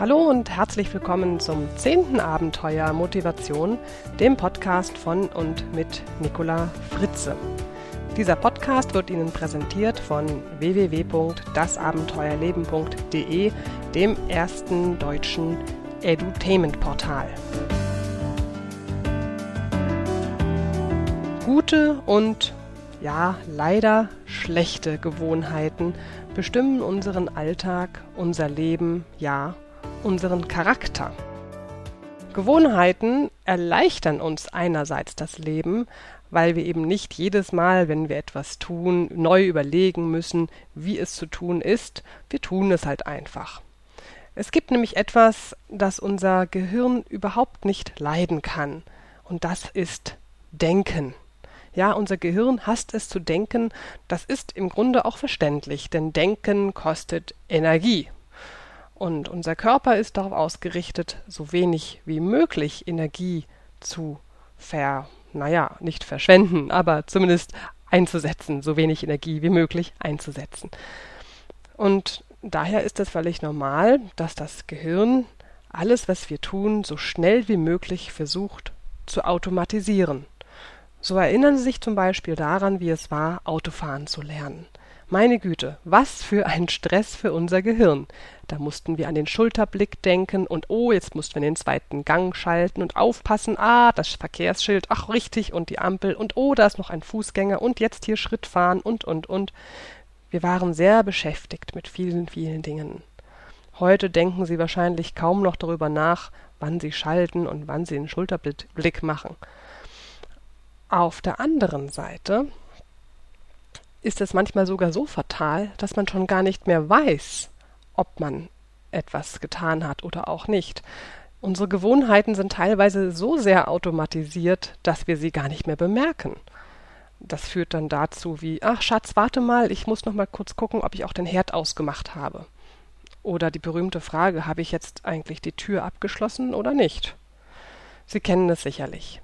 Hallo und herzlich willkommen zum zehnten Abenteuer Motivation, dem Podcast von und mit Nicola Fritze. Dieser Podcast wird Ihnen präsentiert von www.dasabenteuerleben.de, dem ersten deutschen Edutainment-Portal. Gute und ja, leider schlechte Gewohnheiten bestimmen unseren Alltag, unser Leben, ja, unseren Charakter. Gewohnheiten erleichtern uns einerseits das Leben, weil wir eben nicht jedes Mal, wenn wir etwas tun, neu überlegen müssen, wie es zu tun ist. Wir tun es halt einfach. Es gibt nämlich etwas, das unser Gehirn überhaupt nicht leiden kann, und das ist Denken. Ja, unser Gehirn hasst es zu denken, das ist im Grunde auch verständlich, denn Denken kostet Energie. Und unser Körper ist darauf ausgerichtet, so wenig wie möglich Energie zu ver, naja, nicht verschwenden, aber zumindest einzusetzen, so wenig Energie wie möglich einzusetzen. Und daher ist es völlig normal, dass das Gehirn alles, was wir tun, so schnell wie möglich versucht zu automatisieren. So erinnern Sie sich zum Beispiel daran, wie es war, Autofahren zu lernen. Meine Güte, was für ein Stress für unser Gehirn. Da mussten wir an den Schulterblick denken und oh, jetzt mussten wir den zweiten Gang schalten und aufpassen, ah, das Verkehrsschild, ach richtig, und die Ampel und oh, da ist noch ein Fußgänger und jetzt hier Schritt fahren und und und. Wir waren sehr beschäftigt mit vielen, vielen Dingen. Heute denken Sie wahrscheinlich kaum noch darüber nach, wann Sie schalten und wann Sie den Schulterblick machen. Auf der anderen Seite ist es manchmal sogar so fatal, dass man schon gar nicht mehr weiß, ob man etwas getan hat oder auch nicht. Unsere Gewohnheiten sind teilweise so sehr automatisiert, dass wir sie gar nicht mehr bemerken. Das führt dann dazu wie, ach Schatz, warte mal, ich muss noch mal kurz gucken, ob ich auch den Herd ausgemacht habe. Oder die berühmte Frage, habe ich jetzt eigentlich die Tür abgeschlossen oder nicht? Sie kennen es sicherlich.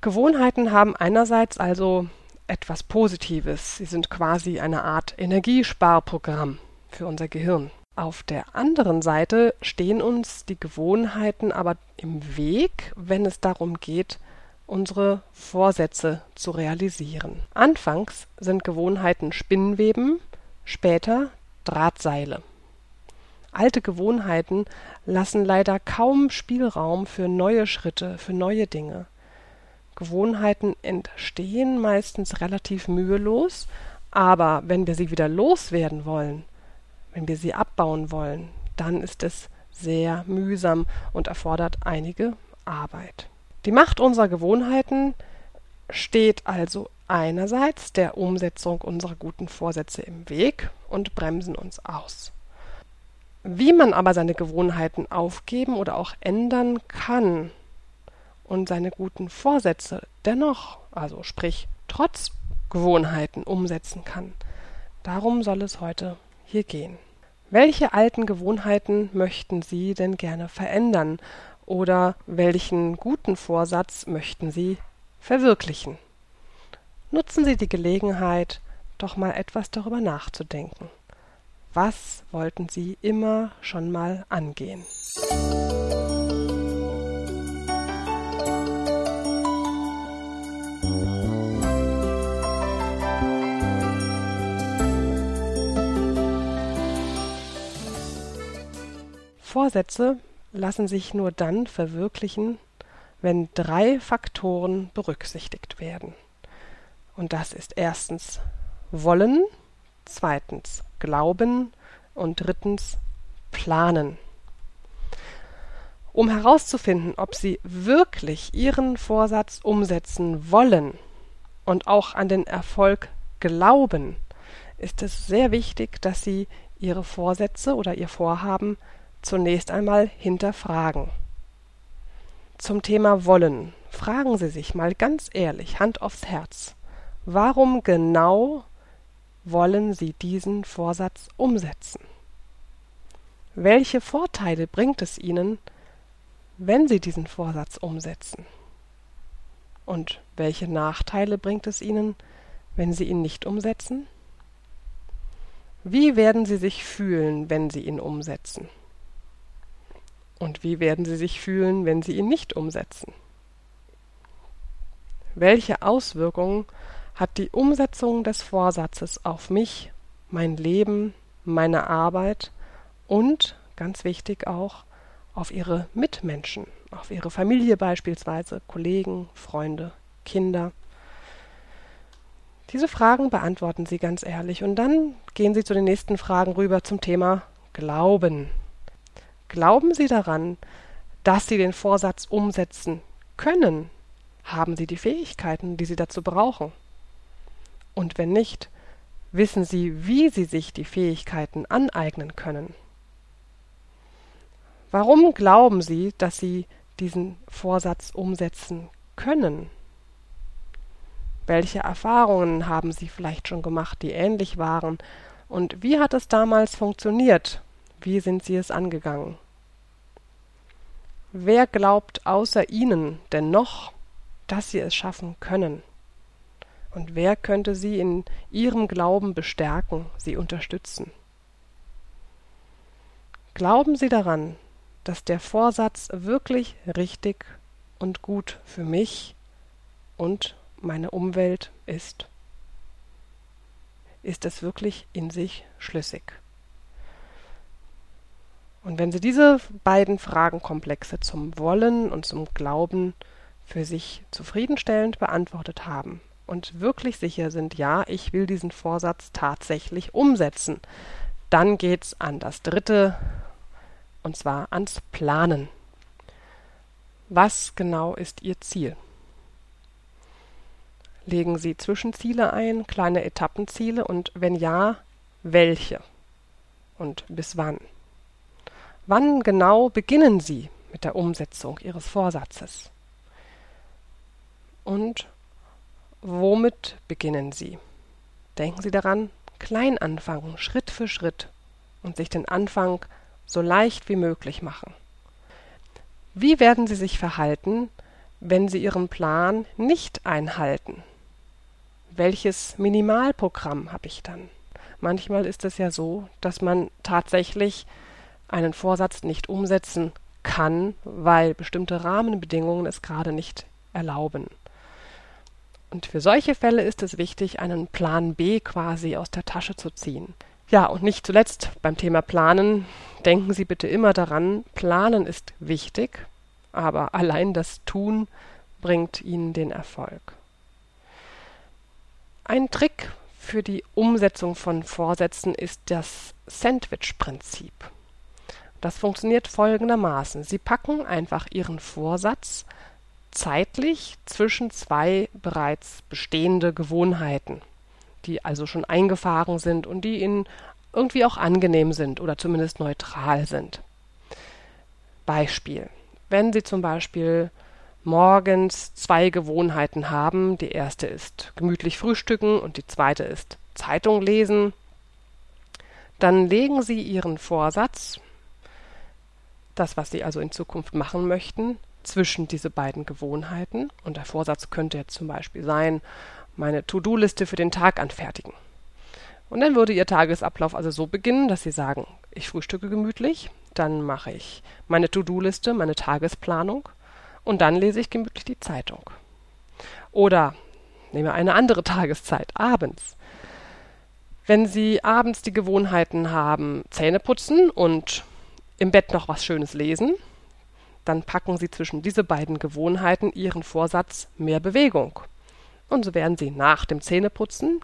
Gewohnheiten haben einerseits also etwas Positives. Sie sind quasi eine Art Energiesparprogramm für unser Gehirn. Auf der anderen Seite stehen uns die Gewohnheiten aber im Weg, wenn es darum geht, unsere Vorsätze zu realisieren. Anfangs sind Gewohnheiten Spinnweben, später Drahtseile. Alte Gewohnheiten lassen leider kaum Spielraum für neue Schritte, für neue Dinge. Gewohnheiten entstehen meistens relativ mühelos, aber wenn wir sie wieder loswerden wollen, wenn wir sie abbauen wollen, dann ist es sehr mühsam und erfordert einige Arbeit. Die Macht unserer Gewohnheiten steht also einerseits der Umsetzung unserer guten Vorsätze im Weg und bremsen uns aus. Wie man aber seine Gewohnheiten aufgeben oder auch ändern kann, und seine guten Vorsätze dennoch, also sprich trotz Gewohnheiten umsetzen kann. Darum soll es heute hier gehen. Welche alten Gewohnheiten möchten Sie denn gerne verändern oder welchen guten Vorsatz möchten Sie verwirklichen? Nutzen Sie die Gelegenheit, doch mal etwas darüber nachzudenken. Was wollten Sie immer schon mal angehen? Vorsätze lassen sich nur dann verwirklichen, wenn drei Faktoren berücksichtigt werden. Und das ist erstens Wollen, zweitens Glauben und drittens Planen. Um herauszufinden, ob Sie wirklich Ihren Vorsatz umsetzen wollen und auch an den Erfolg glauben, ist es sehr wichtig, dass Sie Ihre Vorsätze oder Ihr Vorhaben zunächst einmal hinterfragen. Zum Thema Wollen fragen Sie sich mal ganz ehrlich, Hand aufs Herz, warum genau wollen Sie diesen Vorsatz umsetzen? Welche Vorteile bringt es Ihnen, wenn Sie diesen Vorsatz umsetzen? Und welche Nachteile bringt es Ihnen, wenn Sie ihn nicht umsetzen? Wie werden Sie sich fühlen, wenn Sie ihn umsetzen? Und wie werden Sie sich fühlen, wenn Sie ihn nicht umsetzen? Welche Auswirkungen hat die Umsetzung des Vorsatzes auf mich, mein Leben, meine Arbeit und, ganz wichtig auch, auf Ihre Mitmenschen, auf Ihre Familie beispielsweise, Kollegen, Freunde, Kinder? Diese Fragen beantworten Sie ganz ehrlich und dann gehen Sie zu den nächsten Fragen rüber zum Thema Glauben. Glauben Sie daran, dass Sie den Vorsatz umsetzen können? Haben Sie die Fähigkeiten, die Sie dazu brauchen? Und wenn nicht, wissen Sie, wie Sie sich die Fähigkeiten aneignen können? Warum glauben Sie, dass Sie diesen Vorsatz umsetzen können? Welche Erfahrungen haben Sie vielleicht schon gemacht, die ähnlich waren? Und wie hat es damals funktioniert? Wie sind Sie es angegangen? Wer glaubt außer Ihnen denn noch, dass Sie es schaffen können? Und wer könnte Sie in Ihrem Glauben bestärken, Sie unterstützen? Glauben Sie daran, dass der Vorsatz wirklich richtig und gut für mich und meine Umwelt ist? Ist es wirklich in sich schlüssig? Und wenn Sie diese beiden Fragenkomplexe zum Wollen und zum Glauben für sich zufriedenstellend beantwortet haben und wirklich sicher sind, ja, ich will diesen Vorsatz tatsächlich umsetzen, dann geht's an das dritte, und zwar ans Planen. Was genau ist Ihr Ziel? Legen Sie Zwischenziele ein, kleine Etappenziele und wenn ja, welche? Und bis wann? Wann genau beginnen Sie mit der Umsetzung Ihres Vorsatzes? Und womit beginnen Sie? Denken Sie daran, klein anfangen, Schritt für Schritt und sich den Anfang so leicht wie möglich machen. Wie werden Sie sich verhalten, wenn Sie Ihren Plan nicht einhalten? Welches Minimalprogramm habe ich dann? Manchmal ist es ja so, dass man tatsächlich einen Vorsatz nicht umsetzen kann, weil bestimmte Rahmenbedingungen es gerade nicht erlauben. Und für solche Fälle ist es wichtig, einen Plan B quasi aus der Tasche zu ziehen. Ja, und nicht zuletzt beim Thema Planen, denken Sie bitte immer daran, Planen ist wichtig, aber allein das Tun bringt Ihnen den Erfolg. Ein Trick für die Umsetzung von Vorsätzen ist das Sandwich-Prinzip. Das funktioniert folgendermaßen. Sie packen einfach Ihren Vorsatz zeitlich zwischen zwei bereits bestehende Gewohnheiten, die also schon eingefahren sind und die Ihnen irgendwie auch angenehm sind oder zumindest neutral sind. Beispiel. Wenn Sie zum Beispiel morgens zwei Gewohnheiten haben, die erste ist gemütlich frühstücken und die zweite ist Zeitung lesen, dann legen Sie Ihren Vorsatz das, was Sie also in Zukunft machen möchten, zwischen diese beiden Gewohnheiten. Und der Vorsatz könnte jetzt zum Beispiel sein, meine To-Do-Liste für den Tag anfertigen. Und dann würde Ihr Tagesablauf also so beginnen, dass Sie sagen, ich frühstücke gemütlich, dann mache ich meine To-Do-Liste, meine Tagesplanung und dann lese ich gemütlich die Zeitung. Oder nehme eine andere Tageszeit, abends. Wenn Sie abends die Gewohnheiten haben, Zähne putzen und im Bett noch was Schönes lesen, dann packen Sie zwischen diese beiden Gewohnheiten Ihren Vorsatz mehr Bewegung. Und so werden Sie nach dem Zähneputzen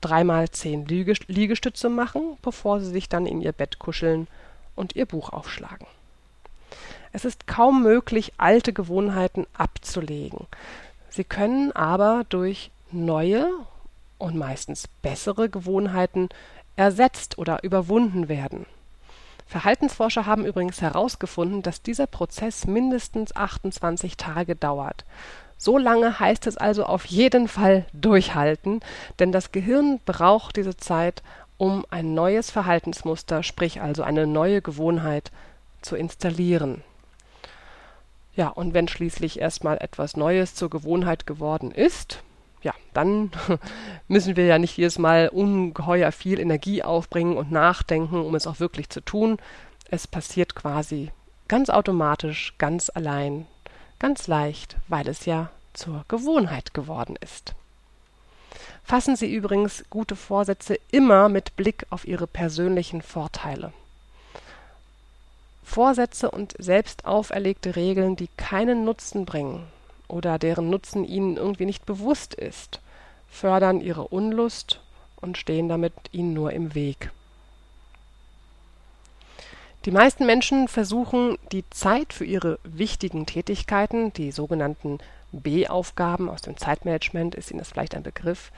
dreimal zehn Liegestütze machen, bevor Sie sich dann in Ihr Bett kuscheln und Ihr Buch aufschlagen. Es ist kaum möglich, alte Gewohnheiten abzulegen. Sie können aber durch neue und meistens bessere Gewohnheiten ersetzt oder überwunden werden. Verhaltensforscher haben übrigens herausgefunden, dass dieser Prozess mindestens 28 Tage dauert. So lange heißt es also auf jeden Fall durchhalten, denn das Gehirn braucht diese Zeit, um ein neues Verhaltensmuster, sprich also eine neue Gewohnheit, zu installieren. Ja, und wenn schließlich erstmal etwas Neues zur Gewohnheit geworden ist, ja, dann müssen wir ja nicht jedes Mal ungeheuer viel Energie aufbringen und nachdenken, um es auch wirklich zu tun. Es passiert quasi ganz automatisch, ganz allein, ganz leicht, weil es ja zur Gewohnheit geworden ist. Fassen Sie übrigens gute Vorsätze immer mit Blick auf Ihre persönlichen Vorteile. Vorsätze und selbst auferlegte Regeln, die keinen Nutzen bringen oder deren Nutzen Ihnen irgendwie nicht bewusst ist, fördern Ihre Unlust und stehen damit Ihnen nur im Weg. Die meisten Menschen versuchen, die Zeit für ihre wichtigen Tätigkeiten, die sogenannten B-Aufgaben aus dem Zeitmanagement, ist Ihnen das vielleicht ein Begriff.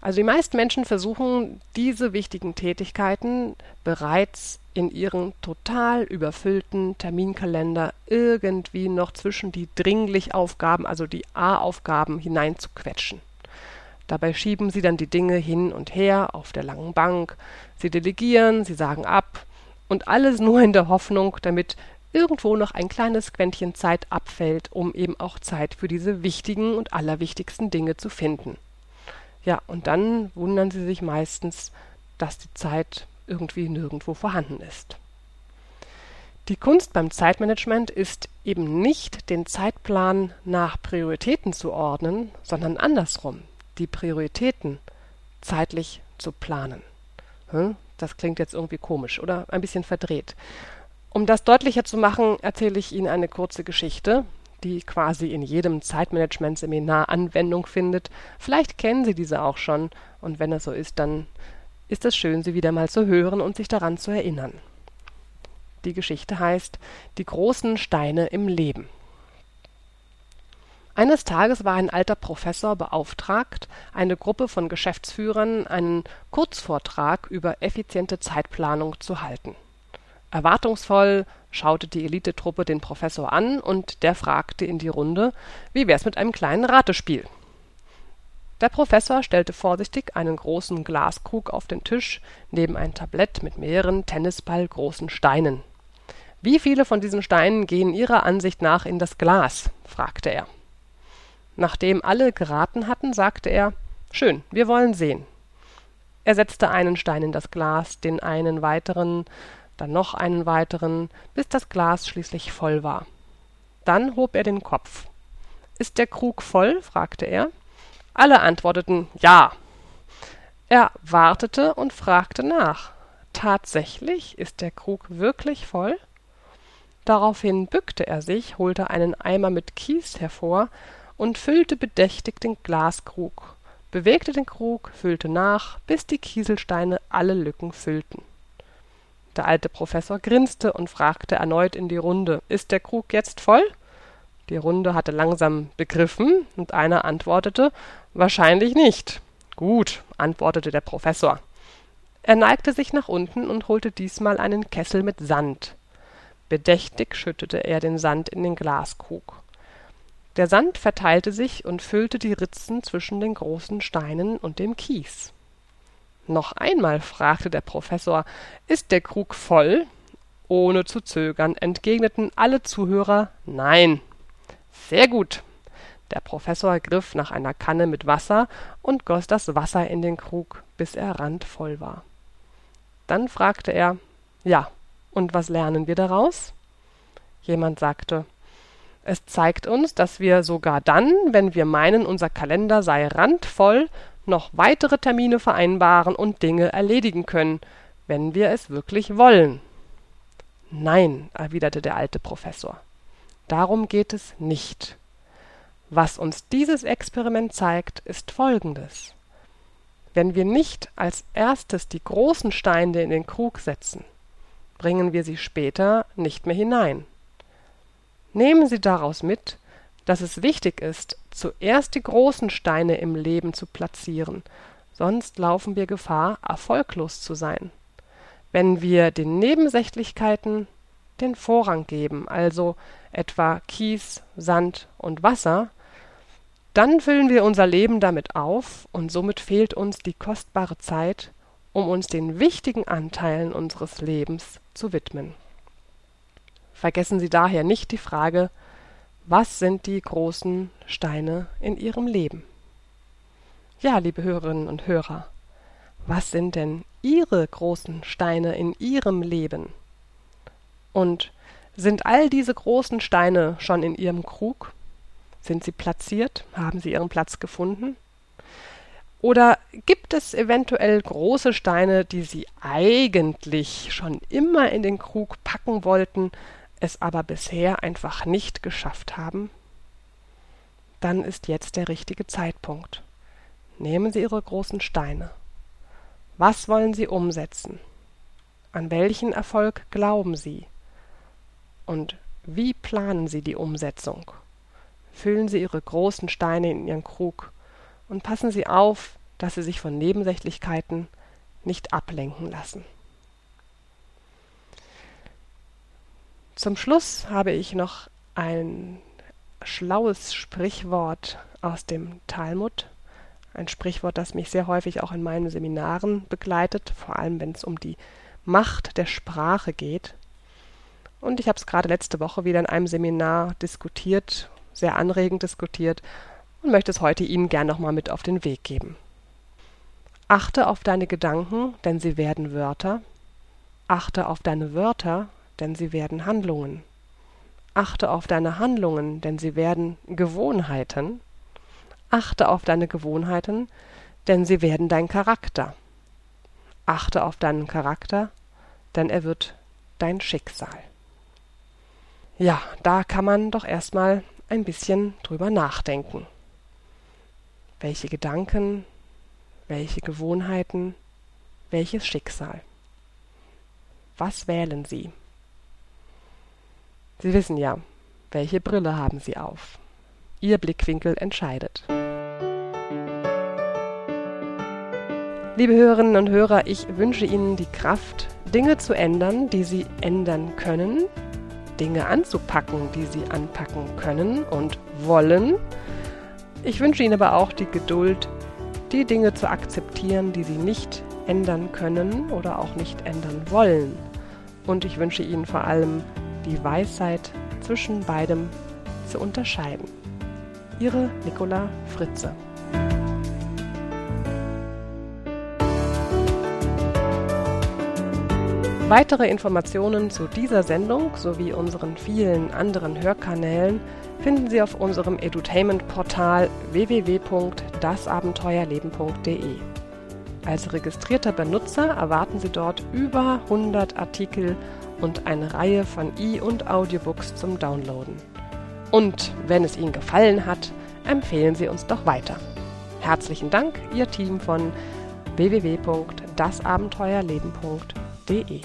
Also die meisten Menschen versuchen, diese wichtigen Tätigkeiten bereits in ihren total überfüllten Terminkalender irgendwie noch zwischen die dringlich Aufgaben, also die A-Aufgaben hineinzuquetschen. Dabei schieben sie dann die Dinge hin und her auf der langen Bank, sie delegieren, sie sagen ab, und alles nur in der Hoffnung, damit irgendwo noch ein kleines Quäntchen Zeit abfällt, um eben auch Zeit für diese wichtigen und allerwichtigsten Dinge zu finden. Ja, und dann wundern sie sich meistens, dass die Zeit irgendwie nirgendwo vorhanden ist. Die Kunst beim Zeitmanagement ist eben nicht, den Zeitplan nach Prioritäten zu ordnen, sondern andersrum, die Prioritäten zeitlich zu planen. Hm? Das klingt jetzt irgendwie komisch oder ein bisschen verdreht. Um das deutlicher zu machen, erzähle ich Ihnen eine kurze Geschichte, die quasi in jedem Zeitmanagement-Seminar Anwendung findet. Vielleicht kennen Sie diese auch schon, und wenn es so ist, dann ist es schön, sie wieder mal zu hören und sich daran zu erinnern. Die Geschichte heißt Die großen Steine im Leben. Eines Tages war ein alter Professor beauftragt, eine Gruppe von Geschäftsführern einen Kurzvortrag über effiziente Zeitplanung zu halten. Erwartungsvoll schaute die Elitetruppe den Professor an und der fragte in die Runde, wie wär's mit einem kleinen Ratespiel? Der Professor stellte vorsichtig einen großen Glaskrug auf den Tisch neben ein Tablett mit mehreren tennisballgroßen Steinen. Wie viele von diesen Steinen gehen Ihrer Ansicht nach in das Glas? fragte er. Nachdem alle geraten hatten, sagte er Schön, wir wollen sehen. Er setzte einen Stein in das Glas, den einen weiteren, dann noch einen weiteren, bis das Glas schließlich voll war. Dann hob er den Kopf. Ist der Krug voll? fragte er. Alle antworteten Ja. Er wartete und fragte nach. Tatsächlich ist der Krug wirklich voll? Daraufhin bückte er sich, holte einen Eimer mit Kies hervor und füllte bedächtig den Glaskrug, bewegte den Krug, füllte nach, bis die Kieselsteine alle Lücken füllten. Der alte Professor grinste und fragte erneut in die Runde Ist der Krug jetzt voll? Die Runde hatte langsam begriffen, und einer antwortete Wahrscheinlich nicht. Gut, antwortete der Professor. Er neigte sich nach unten und holte diesmal einen Kessel mit Sand. Bedächtig schüttete er den Sand in den Glaskrug. Der Sand verteilte sich und füllte die Ritzen zwischen den großen Steinen und dem Kies. Noch einmal fragte der Professor Ist der Krug voll? Ohne zu zögern entgegneten alle Zuhörer Nein. Sehr gut. Der Professor griff nach einer Kanne mit Wasser und goss das Wasser in den Krug, bis er randvoll war. Dann fragte er Ja, und was lernen wir daraus? Jemand sagte es zeigt uns, dass wir sogar dann, wenn wir meinen, unser Kalender sei randvoll, noch weitere Termine vereinbaren und Dinge erledigen können, wenn wir es wirklich wollen. Nein, erwiderte der alte Professor. Darum geht es nicht. Was uns dieses Experiment zeigt, ist Folgendes. Wenn wir nicht als erstes die großen Steine in den Krug setzen, bringen wir sie später nicht mehr hinein. Nehmen Sie daraus mit, dass es wichtig ist, zuerst die großen Steine im Leben zu platzieren, sonst laufen wir Gefahr, erfolglos zu sein. Wenn wir den Nebensächlichkeiten den Vorrang geben, also etwa Kies, Sand und Wasser, dann füllen wir unser Leben damit auf und somit fehlt uns die kostbare Zeit, um uns den wichtigen Anteilen unseres Lebens zu widmen. Vergessen Sie daher nicht die Frage, was sind die großen Steine in Ihrem Leben? Ja, liebe Hörerinnen und Hörer, was sind denn Ihre großen Steine in Ihrem Leben? Und Sind all diese großen Steine schon in Ihrem Krug? Sind sie platziert? Haben sie ihren Platz gefunden? Oder gibt es eventuell große Steine, die Sie eigentlich schon immer in den Krug packen wollten, es aber bisher einfach nicht geschafft haben? Dann ist jetzt der richtige Zeitpunkt. Nehmen Sie Ihre großen Steine. Was wollen Sie umsetzen? An welchen Erfolg glauben Sie? Und wie planen Sie die Umsetzung? Füllen Sie Ihre großen Steine in Ihren Krug und passen Sie auf, dass Sie sich von Nebensächlichkeiten nicht ablenken lassen. Zum Schluss habe ich noch ein schlaues Sprichwort aus dem Talmud, ein Sprichwort, das mich sehr häufig auch in meinen Seminaren begleitet, vor allem wenn es um die Macht der Sprache geht. Und ich habe es gerade letzte Woche wieder in einem Seminar diskutiert, sehr anregend diskutiert und möchte es heute Ihnen gern nochmal mit auf den Weg geben. Achte auf deine Gedanken, denn sie werden Wörter. Achte auf deine Wörter, denn sie werden Handlungen. Achte auf deine Handlungen, denn sie werden Gewohnheiten. Achte auf deine Gewohnheiten, denn sie werden dein Charakter. Achte auf deinen Charakter, denn er wird dein Schicksal. Ja, da kann man doch erstmal ein bisschen drüber nachdenken. Welche Gedanken, welche Gewohnheiten, welches Schicksal. Was wählen Sie? Sie wissen ja, welche Brille haben Sie auf. Ihr Blickwinkel entscheidet. Liebe Hörerinnen und Hörer, ich wünsche Ihnen die Kraft, Dinge zu ändern, die Sie ändern können, Dinge anzupacken, die Sie anpacken können und wollen. Ich wünsche Ihnen aber auch die Geduld, die Dinge zu akzeptieren, die sie nicht ändern können oder auch nicht ändern wollen. Und ich wünsche Ihnen vor allem die Weisheit, zwischen beidem zu unterscheiden. Ihre Nicola Fritze. Weitere Informationen zu dieser Sendung sowie unseren vielen anderen Hörkanälen finden Sie auf unserem Edutainment-Portal www.dasabenteuerleben.de. Als registrierter Benutzer erwarten Sie dort über 100 Artikel und eine Reihe von E- und Audiobooks zum Downloaden. Und wenn es Ihnen gefallen hat, empfehlen Sie uns doch weiter. Herzlichen Dank, Ihr Team von www.dasabenteuerleben.de.